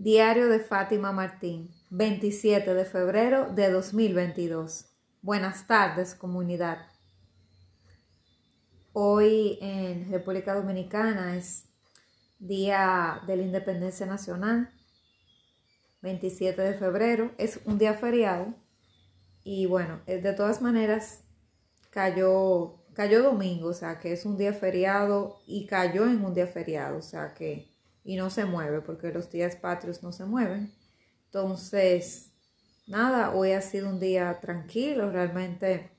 Diario de Fátima Martín, 27 de febrero de 2022. Buenas tardes, comunidad. Hoy en República Dominicana es Día de la Independencia Nacional, 27 de febrero. Es un día feriado y bueno, de todas maneras cayó, cayó domingo, o sea que es un día feriado y cayó en un día feriado, o sea que y no se mueve porque los días patrios no se mueven. Entonces, nada, hoy ha sido un día tranquilo, realmente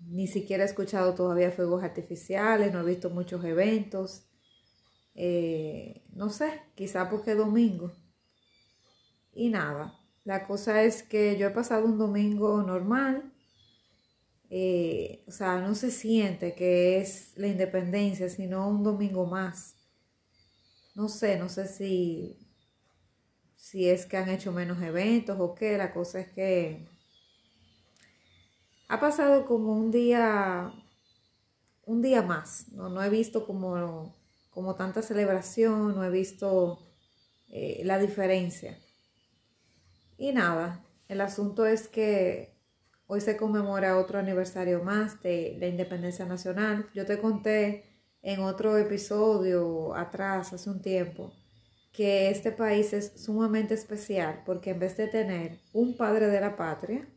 ni siquiera he escuchado todavía fuegos artificiales, no he visto muchos eventos. Eh, no sé, quizá porque domingo. Y nada, la cosa es que yo he pasado un domingo normal. Eh, o sea, no se siente que es la independencia, sino un domingo más no sé, no sé si, si es que han hecho menos eventos o qué, la cosa es que ha pasado como un día, un día más, no, no he visto como, como tanta celebración, no he visto eh, la diferencia. Y nada, el asunto es que hoy se conmemora otro aniversario más de la independencia nacional. Yo te conté en otro episodio atrás, hace un tiempo, que este país es sumamente especial porque en vez de tener un padre de la patria,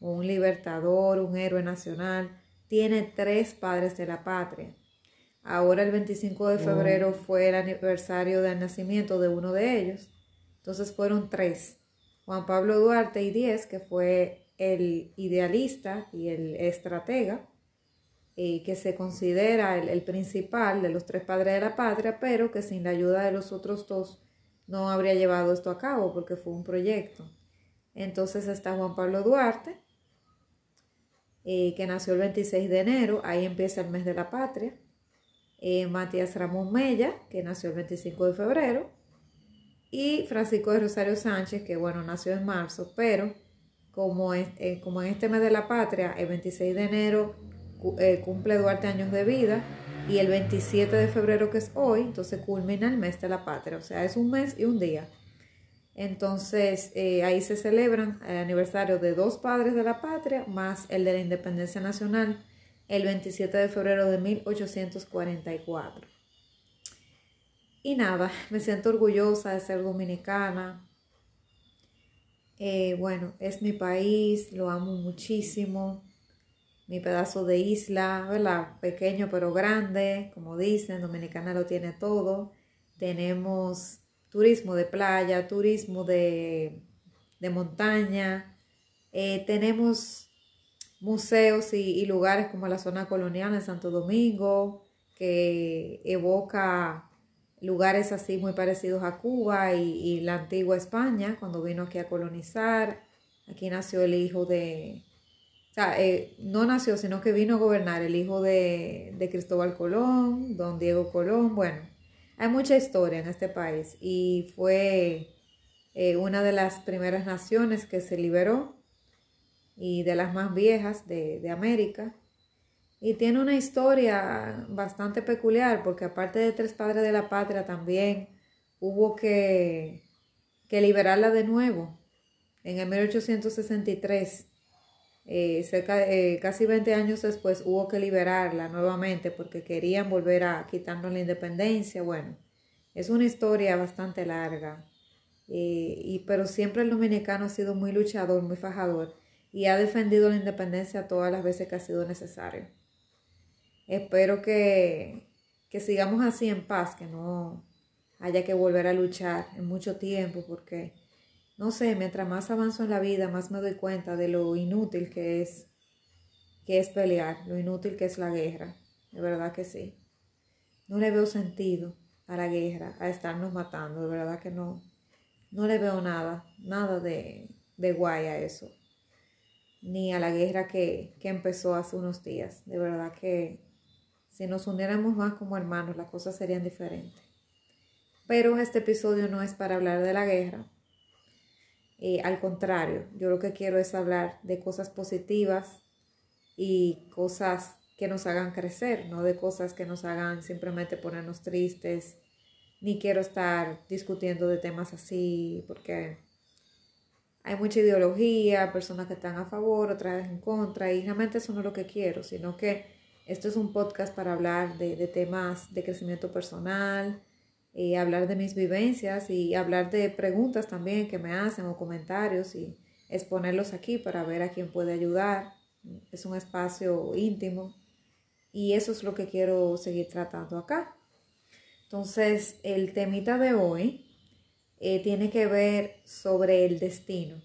un libertador, un héroe nacional, tiene tres padres de la patria. Ahora el 25 de febrero fue el aniversario del nacimiento de uno de ellos. Entonces fueron tres. Juan Pablo Duarte y Diez, que fue el idealista y el estratega, que se considera el, principal de los tres padres de la patria, pero que sin la ayuda de los otros dos no habría llevado esto a cabo porque fue un proyecto. Entonces está Juan Pablo Duarte, eh, que nació el 26 de enero, ahí empieza el mes de la patria. Eh, Matías Ramón Mella, que nació el 25 de febrero. Y Francisco de Rosario Sánchez, que bueno, nació en marzo, pero como, eh, como en este mes de la patria, el 26 de enero eh, cumple Duarte años de vida y el 27 de febrero que es hoy, entonces culmina el mes de la patria, o sea, es un mes y un día. Entonces eh, ahí se celebran el aniversario de dos padres de la patria más el de la independencia nacional el 27 de febrero de 1844. Y nada, me siento orgullosa de ser dominicana. Eh, bueno, es mi país, lo amo muchísimo mi pedazo de isla, ¿verdad? Pequeño pero grande, como dicen, Dominicana lo tiene todo. Tenemos turismo de playa, turismo de, montaña, eh, tenemos museos y, lugares como la zona colonial en Santo Domingo, que evoca lugares así muy parecidos a Cuba y la antigua España, cuando vino aquí a colonizar. Aquí nació el hijo de, sea, eh, no nació, sino que vino a gobernar el hijo de, Cristóbal Colón, don Diego Colón. Bueno, hay mucha historia en este país y fue eh, una de las primeras naciones que se liberó y de las más viejas de, de América. Y tiene una historia bastante peculiar porque aparte de tres padres de la patria también hubo que, que liberarla de nuevo en el 1863 eh, cerca, eh, casi 20 años después hubo que liberarla nuevamente porque querían volver a quitarnos la independencia. Bueno, es una historia bastante larga, eh, y, pero siempre el dominicano ha sido muy luchador, muy fajador y ha defendido la independencia todas las veces que ha sido necesario. Espero que, que sigamos así en paz, que no haya que volver a luchar en mucho tiempo porque no sé, mientras más avanzo en la vida, más me doy cuenta de lo inútil que es, que es pelear, lo inútil que es la guerra. De verdad que sí. No le veo sentido a la guerra, a estarnos matando, de verdad que no. No le veo nada, nada de, de guay a eso. Ni a la guerra que, que empezó hace unos días. De verdad que si nos uniéramos más como hermanos, las cosas serían diferentes. Pero este episodio no es para hablar de la guerra, eh, al contrario, yo lo que quiero es hablar de cosas positivas y cosas que nos hagan crecer, no de cosas que nos hagan simplemente ponernos tristes ni quiero estar discutiendo de temas así porque hay mucha ideología, personas que están a favor, otras en contra, y realmente eso no es lo que quiero, sino que esto es un podcast para hablar de, temas de crecimiento personal, y hablar de mis vivencias y hablar de preguntas también que me hacen o comentarios y exponerlos aquí para ver a quién puede ayudar. Es un espacio íntimo y eso es lo que quiero seguir tratando acá. Entonces, el temita de hoy eh, tiene que ver sobre el destino.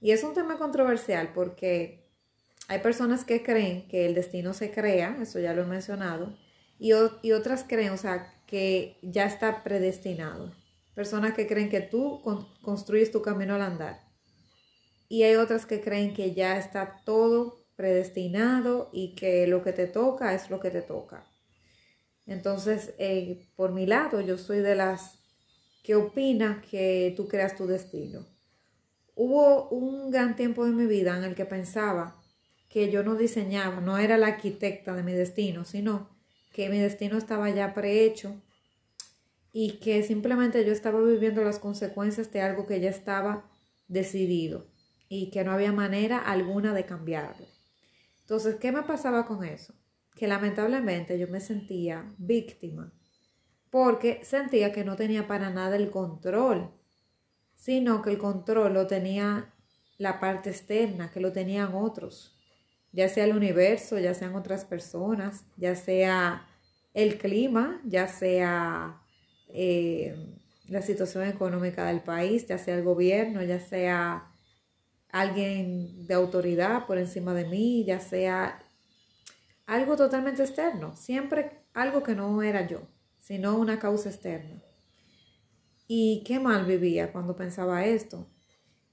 Y es un tema controversial porque hay personas que creen que el destino se crea, eso ya lo he mencionado, y, y otras creen, o sea, que ya está predestinado. Personas que creen que tú construyes tu camino al andar. Y hay otras que creen que ya está todo predestinado y que lo que te toca es lo que te toca. Entonces, eh, por mi lado, yo soy de las que opina que tú creas tu destino. Hubo un gran tiempo de mi vida en el que pensaba que yo no diseñaba, no era la arquitecta de mi destino, sino que mi destino estaba ya prehecho y que simplemente yo estaba viviendo las consecuencias de algo que ya estaba decidido y que no había manera alguna de cambiarlo. Entonces, ¿qué me pasaba con eso? Que lamentablemente yo me sentía víctima porque sentía que no tenía para nada el control, sino que el control lo tenía la parte externa, que lo tenían otros, ya sea el universo, ya sean otras personas, ya sea el clima, ya sea eh, la situación económica del país, ya sea el gobierno, ya sea alguien de autoridad por encima de mí, ya sea algo totalmente externo, siempre algo que no era yo sino una causa externa. Y qué mal vivía cuando pensaba esto.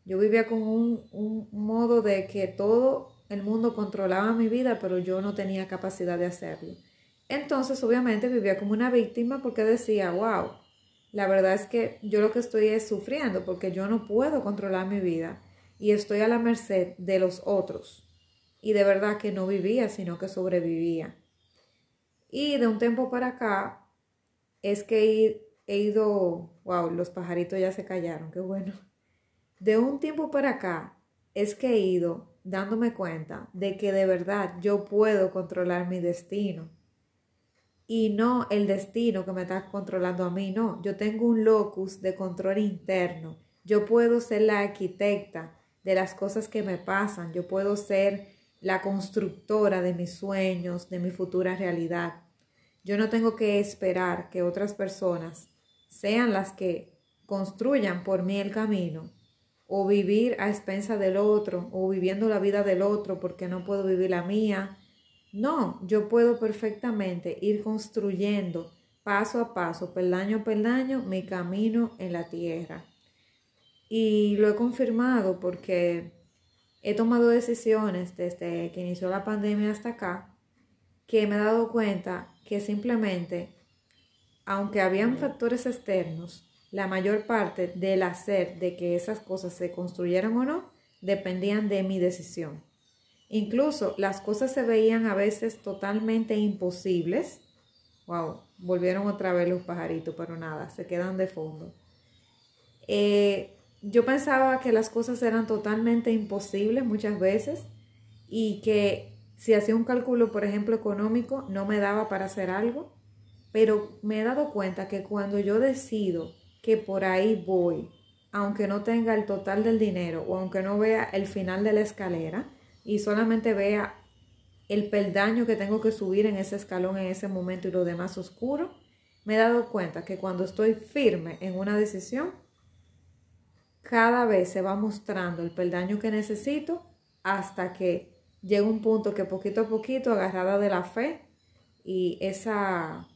Yo vivía con un, un modo de que todo el mundo controlaba mi vida, pero yo no tenía capacidad de hacerlo. Entonces, obviamente, vivía como una víctima porque decía, wow, la verdad es que yo lo que estoy es sufriendo porque yo no puedo controlar mi vida y estoy a la merced de los otros. Y de verdad que no vivía, sino que sobrevivía. Y de un tiempo para acá, es que he ido, wow, los pajaritos ya se callaron, qué bueno. De un tiempo para acá es que he ido dándome cuenta de que de verdad yo puedo controlar mi destino. Y no el destino que me está controlando a mí, no. Yo tengo un locus de control interno. Yo puedo ser la arquitecta de las cosas que me pasan. Yo puedo ser la constructora de mis sueños, de mi futura realidad. Yo no tengo que esperar que otras personas sean las que construyan por mí el camino o vivir a expensa del otro o viviendo la vida del otro porque no puedo vivir la mía. No, yo puedo perfectamente ir construyendo paso a paso, peldaño a peldaño, mi camino en la tierra. Y lo he confirmado porque he tomado decisiones desde que inició la pandemia hasta acá que me he dado cuenta que simplemente, aunque habían factores externos, la mayor parte del hacer de que esas cosas se construyeran o no dependían de mi decisión. Incluso las cosas se veían a veces totalmente imposibles. Wow, volvieron otra vez los pajaritos, pero nada, se quedan de fondo. Eh, yo pensaba que las cosas eran totalmente imposibles muchas veces y que si hacía un cálculo, por ejemplo, económico, no me daba para hacer algo, pero me he dado cuenta que cuando yo decido que por ahí voy, aunque no tenga el total del dinero o aunque no vea el final de la escalera y solamente vea el peldaño que tengo que subir en ese escalón en ese momento y lo demás oscuro, me he dado cuenta que cuando estoy firme en una decisión, cada vez se va mostrando el peldaño que necesito hasta que llega un punto que poquito a poquito, agarrada de la fe y esa,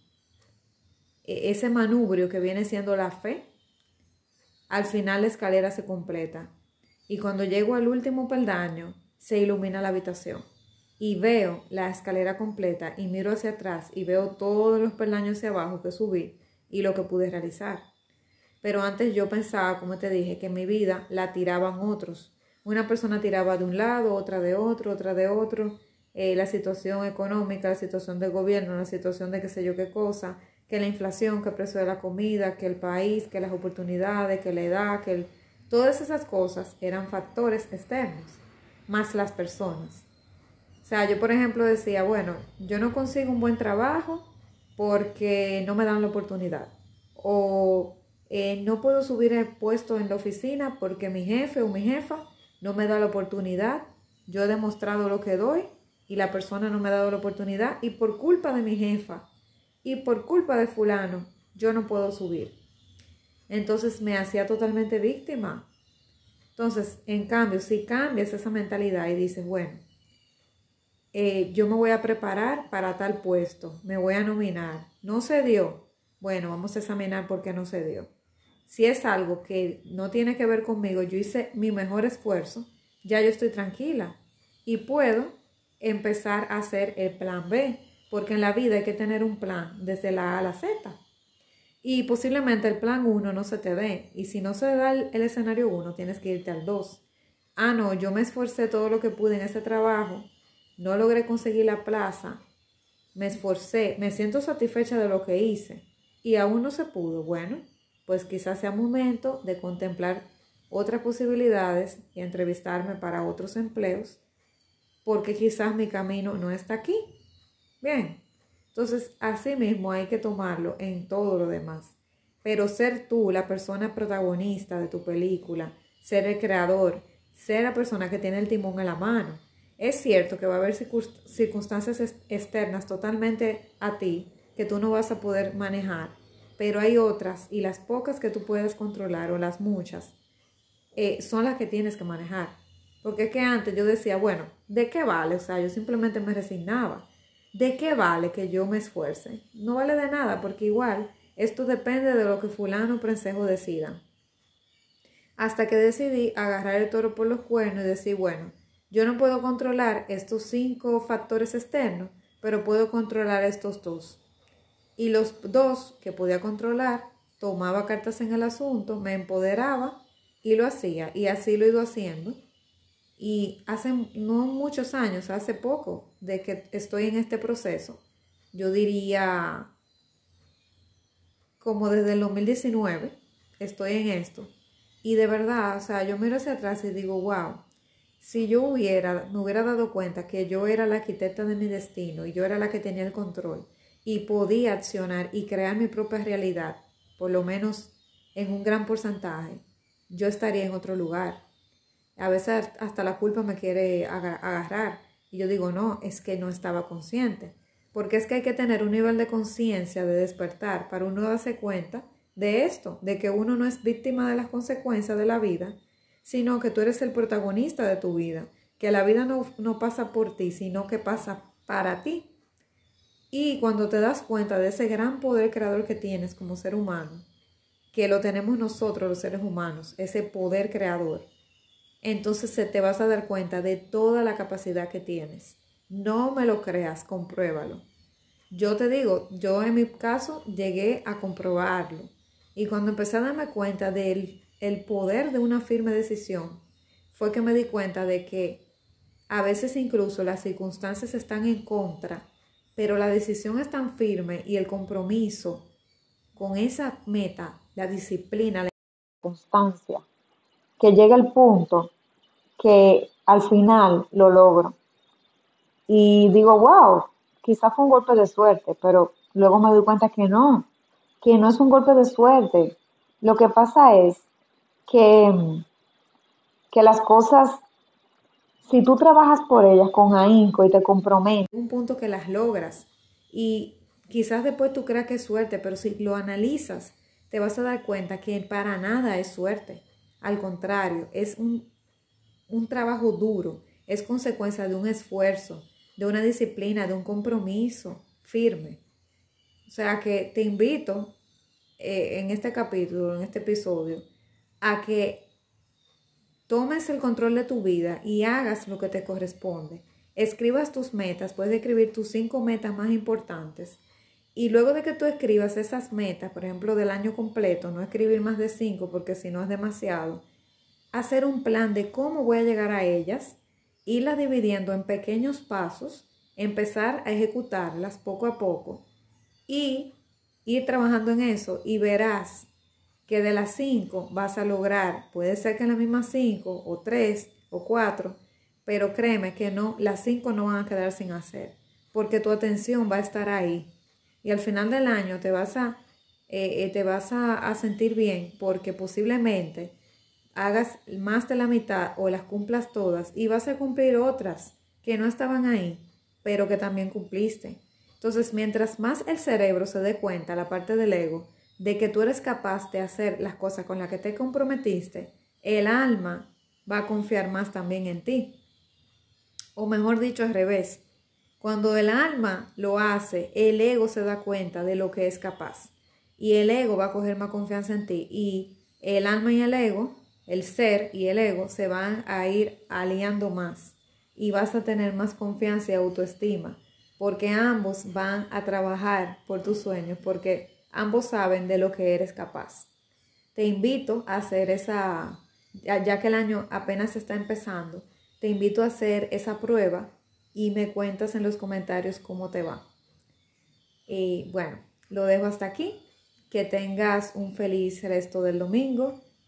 ese manubrio que viene siendo la fe, al final la escalera se completa. Y cuando llego al último peldaño, se ilumina la habitación. Y veo la escalera completa y miro hacia atrás y veo todos los peldaños hacia abajo que subí y lo que pude realizar. Pero antes yo pensaba, como te dije, que mi vida la tiraban otros una persona tiraba de un lado, otra de otro, otra de otro. Eh, la situación económica, la situación del gobierno, la situación de qué sé yo qué cosa, que la inflación, que el precio de la comida, que el país, que las oportunidades, que la edad, que todas esas cosas eran factores externos, más las personas. O sea, yo por ejemplo decía, bueno, yo no consigo un buen trabajo porque no me dan la oportunidad. O eh, no puedo subir el puesto en la oficina porque mi jefe o mi jefa no me da la oportunidad. Yo he demostrado lo que doy y la persona no me ha dado la oportunidad y por culpa de mi jefa y por culpa de fulano yo no puedo subir. Entonces me hacía totalmente víctima. Entonces, en cambio, si cambias esa mentalidad y dices, bueno, eh, yo me voy a preparar para tal puesto, me voy a nominar, no se dio, bueno, vamos a examinar por qué no se dio. Si es algo que no tiene que ver conmigo, yo hice mi mejor esfuerzo, ya yo estoy tranquila y puedo empezar a hacer el plan B, porque en la vida hay que tener un plan desde la A a la Z. Y posiblemente el plan 1 no se te dé, y si no se da el, escenario 1, tienes que irte al 2. Ah, no, yo me esforcé todo lo que pude en ese trabajo, no logré conseguir la plaza, me esforcé, me siento satisfecha de lo que hice y aún no se pudo. Bueno, pues quizás sea momento de contemplar otras posibilidades y entrevistarme para otros empleos porque quizás mi camino no está aquí. Bien, entonces así mismo hay que tomarlo en todo lo demás. Pero ser tú la persona protagonista de tu película, ser el creador, ser la persona que tiene el timón en la mano. Es cierto que va a haber circunstancias externas totalmente a ti que tú no vas a poder manejar, pero hay otras y las pocas que tú puedes controlar o las muchas eh, son las que tienes que manejar. Porque es que antes yo decía, bueno, ¿de qué vale? O sea, yo simplemente me resignaba. ¿De qué vale que yo me esfuerce? No vale de nada, porque igual esto depende de lo que fulano prensejo decidan. Hasta que decidí agarrar el toro por los cuernos y decir, bueno, yo no puedo controlar estos cinco factores externos, pero puedo controlar estos dos. Y los dos que podía controlar, tomaba cartas en el asunto, me empoderaba y lo hacía. Y así lo he ido haciendo. Y hace no muchos años, hace poco de que estoy en este proceso, yo diría como desde el 2019 estoy en esto. Y de verdad, o sea, yo miro hacia atrás y digo, wow, si yo hubiera, me hubiera dado cuenta que yo era la arquitecta de mi destino y yo era la que tenía el control y podía accionar y crear mi propia realidad, por lo menos en un gran porcentaje, yo estaría en otro lugar. A veces hasta la culpa me quiere agarrar. Y yo digo, no, es que no estaba consciente. Porque es que hay que tener un nivel de conciencia, de despertar, para uno darse cuenta de esto, de que uno no es víctima de las consecuencias de la vida, sino que tú eres el protagonista de tu vida, que la vida no, no pasa por ti, sino que pasa para ti. Y cuando te das cuenta de ese gran poder creador que tienes como ser humano, que lo tenemos nosotros los seres humanos, ese poder creador, entonces se te vas a dar cuenta de toda la capacidad que tienes. No me lo creas, compruébalo. Yo te digo, yo en mi caso llegué a comprobarlo. Y cuando empecé a darme cuenta del el poder de una firme decisión, fue que me di cuenta de que a veces incluso las circunstancias están en contra, pero la decisión es tan firme y el compromiso con esa meta, la disciplina, la constancia, que llega el punto que al final lo logro. Y digo, wow, quizás fue un golpe de suerte, pero luego me doy cuenta que no, que no es un golpe de suerte. Lo que pasa es que, que las cosas, si tú trabajas por ellas con ahínco y te comprometes, un punto que las logras y quizás después tú creas que es suerte, pero si lo analizas, te vas a dar cuenta que para nada es suerte. Al contrario, es un un trabajo duro es consecuencia de un esfuerzo, de una disciplina, de un compromiso firme. O sea que te invito eh, en este capítulo, en este episodio, a que tomes el control de tu vida y hagas lo que te corresponde. Escribas tus metas, puedes escribir tus cinco metas más importantes. Y luego de que tú escribas esas metas, por ejemplo, del año completo, no escribir más de cinco porque si no es demasiado, hacer un plan de cómo voy a llegar a ellas, irlas dividiendo en pequeños pasos, empezar a ejecutarlas poco a poco y ir trabajando en eso y verás que de las cinco vas a lograr, puede ser que en las mismas cinco o tres o cuatro, pero créeme que no, las cinco no van a quedar sin hacer, porque tu atención va a estar ahí. Y al final del año te vas a, eh, eh, te vas a, sentir bien porque posiblemente hagas más de la mitad o las cumplas todas y vas a cumplir otras que no estaban ahí, pero que también cumpliste. Entonces, mientras más el cerebro se dé cuenta, la parte del ego, de que tú eres capaz de hacer las cosas con las que te comprometiste, el alma va a confiar más también en ti. O mejor dicho, al revés. Cuando el alma lo hace, el ego se da cuenta de lo que es capaz. Y el ego va a coger más confianza en ti. Y el alma y el ego, el ser y el ego, se van a ir aliando más. Y vas a tener más confianza y autoestima. Porque ambos van a trabajar por tus sueños. Porque ambos saben de lo que eres capaz. Te invito a hacer esa, ya que el año apenas está empezando, te invito a hacer esa prueba y me cuentas en los comentarios cómo te va. Y bueno, lo dejo hasta aquí. Que tengas un feliz resto del domingo